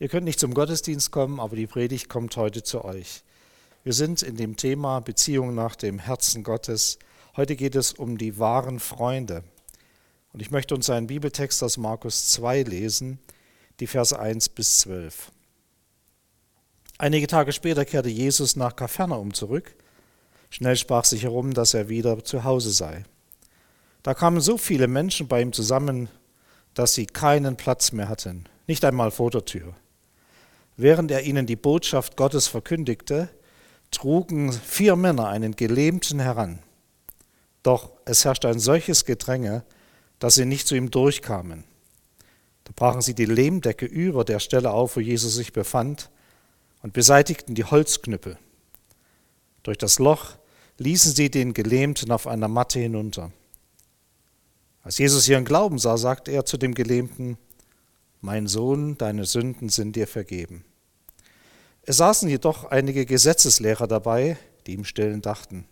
Ihr könnt nicht zum Gottesdienst kommen, aber die Predigt kommt heute zu euch. Wir sind in dem Thema Beziehung nach dem Herzen Gottes. Heute geht es um die wahren Freunde. Und ich möchte uns einen Bibeltext aus Markus 2 lesen, die Verse 1 bis 12. Einige Tage später kehrte Jesus nach Kapernaum zurück. Schnell sprach sich herum, dass er wieder zu Hause sei. Da kamen so viele Menschen bei ihm zusammen, dass sie keinen Platz mehr hatten, nicht einmal vor der Tür. Während er ihnen die Botschaft Gottes verkündigte, trugen vier Männer einen Gelähmten heran. Doch es herrschte ein solches Gedränge, dass sie nicht zu ihm durchkamen. Da brachen sie die Lehmdecke über der Stelle auf, wo Jesus sich befand, und beseitigten die Holzknüppel. Durch das Loch ließen sie den Gelähmten auf einer Matte hinunter. Als Jesus ihren Glauben sah, sagte er zu dem Gelähmten, Mein Sohn, deine Sünden sind dir vergeben. Es saßen jedoch einige Gesetzeslehrer dabei, die im Stillen dachten,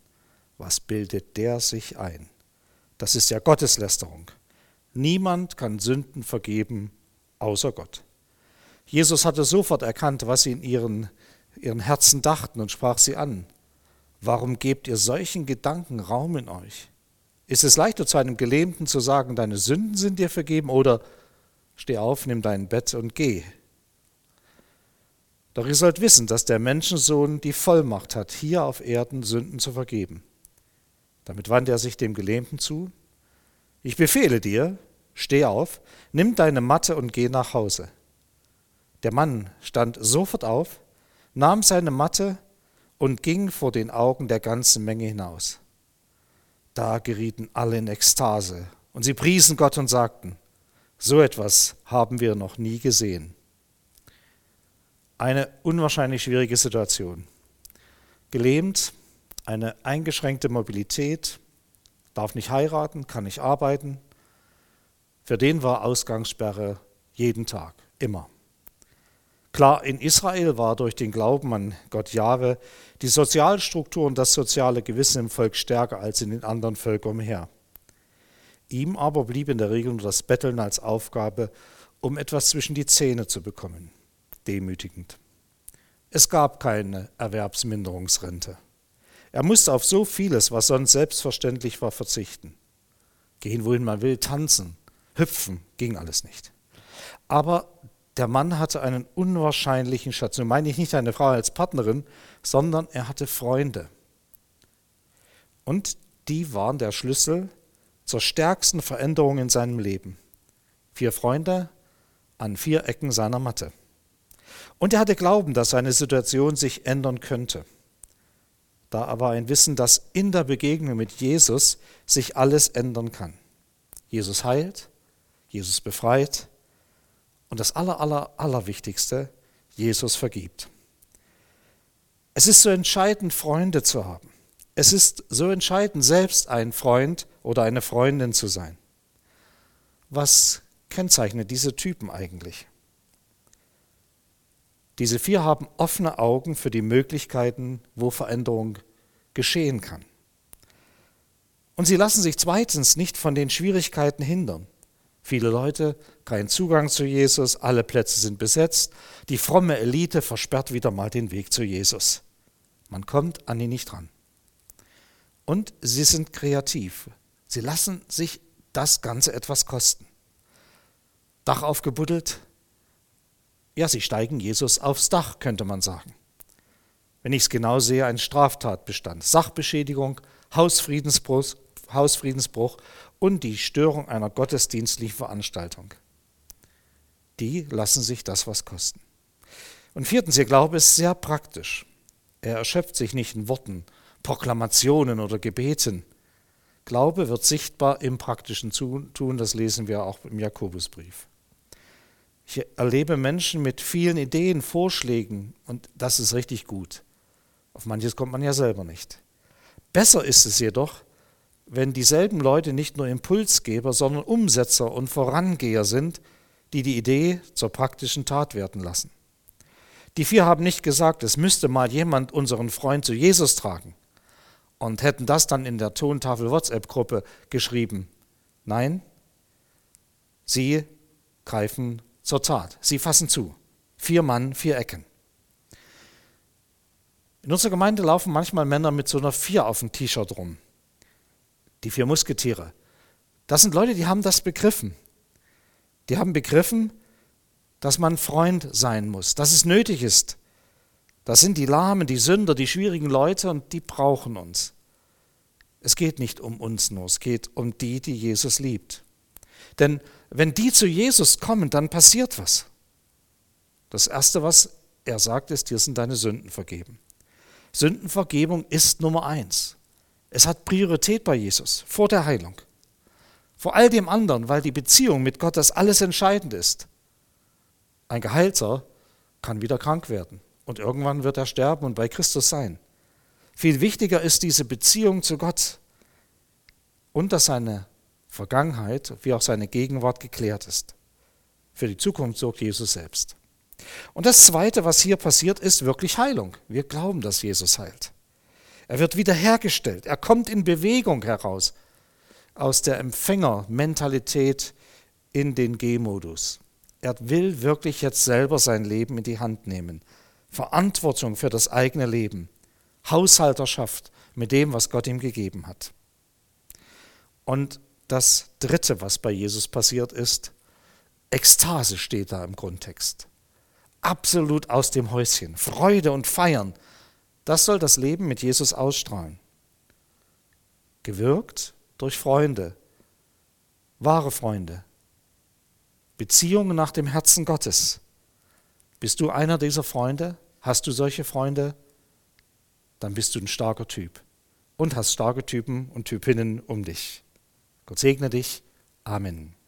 was bildet der sich ein? Das ist ja Gotteslästerung. Niemand kann Sünden vergeben, außer Gott. Jesus hatte sofort erkannt, was sie in ihren, ihren Herzen dachten und sprach sie an. Warum gebt ihr solchen Gedanken Raum in euch? Ist es leichter zu einem Gelähmten zu sagen, deine Sünden sind dir vergeben oder steh auf, nimm dein Bett und geh? Doch ihr sollt wissen, dass der Menschensohn die Vollmacht hat, hier auf Erden Sünden zu vergeben. Damit wandte er sich dem Gelähmten zu. Ich befehle dir, steh auf, nimm deine Matte und geh nach Hause. Der Mann stand sofort auf, nahm seine Matte und ging vor den Augen der ganzen Menge hinaus. Da gerieten alle in Ekstase und sie priesen Gott und sagten, so etwas haben wir noch nie gesehen. Eine unwahrscheinlich schwierige Situation. Gelähmt, eine eingeschränkte Mobilität, darf nicht heiraten, kann nicht arbeiten. Für den war Ausgangssperre jeden Tag, immer. Klar, in Israel war durch den Glauben an Gott Jahwe die Sozialstruktur und das soziale Gewissen im Volk stärker als in den anderen Völkern umher. Ihm aber blieb in der Regel nur das Betteln als Aufgabe, um etwas zwischen die Zähne zu bekommen demütigend. Es gab keine Erwerbsminderungsrente. Er musste auf so vieles, was sonst selbstverständlich war, verzichten. Gehen, wohin man will, tanzen, hüpfen, ging alles nicht. Aber der Mann hatte einen unwahrscheinlichen Schatz. Nun meine ich nicht eine Frau als Partnerin, sondern er hatte Freunde. Und die waren der Schlüssel zur stärksten Veränderung in seinem Leben. Vier Freunde an vier Ecken seiner Matte. Und er hatte Glauben, dass seine Situation sich ändern könnte. Da aber ein Wissen, dass in der Begegnung mit Jesus sich alles ändern kann. Jesus heilt, Jesus befreit und das aller, aller, allerwichtigste, Jesus vergibt. Es ist so entscheidend, Freunde zu haben. Es ist so entscheidend, selbst ein Freund oder eine Freundin zu sein. Was kennzeichnet diese Typen eigentlich? Diese vier haben offene Augen für die Möglichkeiten, wo Veränderung geschehen kann. Und sie lassen sich zweitens nicht von den Schwierigkeiten hindern. Viele Leute, kein Zugang zu Jesus, alle Plätze sind besetzt, die fromme Elite versperrt wieder mal den Weg zu Jesus. Man kommt an ihn nicht ran. Und sie sind kreativ. Sie lassen sich das Ganze etwas kosten. Dach aufgebuddelt, ja, sie steigen Jesus aufs Dach, könnte man sagen. Wenn ich es genau sehe, ein Straftatbestand, Sachbeschädigung, Hausfriedensbruch, Hausfriedensbruch und die Störung einer gottesdienstlichen Veranstaltung. Die lassen sich das was kosten. Und viertens, ihr Glaube ist sehr praktisch. Er erschöpft sich nicht in Worten, Proklamationen oder Gebeten. Glaube wird sichtbar im praktischen Tun, das lesen wir auch im Jakobusbrief. Ich erlebe Menschen mit vielen Ideen, Vorschlägen und das ist richtig gut. Auf manches kommt man ja selber nicht. Besser ist es jedoch, wenn dieselben Leute nicht nur Impulsgeber, sondern Umsetzer und Vorangeher sind, die die Idee zur praktischen Tat werden lassen. Die vier haben nicht gesagt, es müsste mal jemand unseren Freund zu Jesus tragen und hätten das dann in der Tontafel WhatsApp-Gruppe geschrieben. Nein, sie greifen zur Tat. Sie fassen zu. Vier Mann, vier Ecken. In unserer Gemeinde laufen manchmal Männer mit so einer Vier auf dem T-Shirt rum. Die vier Musketiere. Das sind Leute, die haben das begriffen. Die haben begriffen, dass man Freund sein muss, dass es nötig ist. Das sind die Lahmen, die Sünder, die schwierigen Leute und die brauchen uns. Es geht nicht um uns nur, es geht um die, die Jesus liebt. Denn wenn die zu Jesus kommen, dann passiert was. Das Erste, was er sagt, ist, dir sind deine Sünden vergeben. Sündenvergebung ist Nummer eins. Es hat Priorität bei Jesus, vor der Heilung. Vor all dem anderen, weil die Beziehung mit Gott das alles entscheidend ist. Ein Geheilter kann wieder krank werden und irgendwann wird er sterben und bei Christus sein. Viel wichtiger ist diese Beziehung zu Gott und dass seine Vergangenheit wie auch seine Gegenwart geklärt ist. Für die Zukunft sorgt Jesus selbst. Und das Zweite, was hier passiert, ist wirklich Heilung. Wir glauben, dass Jesus heilt. Er wird wiederhergestellt. Er kommt in Bewegung heraus aus der Empfängermentalität in den G-Modus. Er will wirklich jetzt selber sein Leben in die Hand nehmen. Verantwortung für das eigene Leben. Haushalterschaft mit dem, was Gott ihm gegeben hat. Und das Dritte, was bei Jesus passiert ist, Ekstase steht da im Grundtext. Absolut aus dem Häuschen. Freude und Feiern. Das soll das Leben mit Jesus ausstrahlen. Gewirkt durch Freunde, wahre Freunde, Beziehungen nach dem Herzen Gottes. Bist du einer dieser Freunde? Hast du solche Freunde? Dann bist du ein starker Typ und hast starke Typen und Typinnen um dich. Gott segne dich. Amen.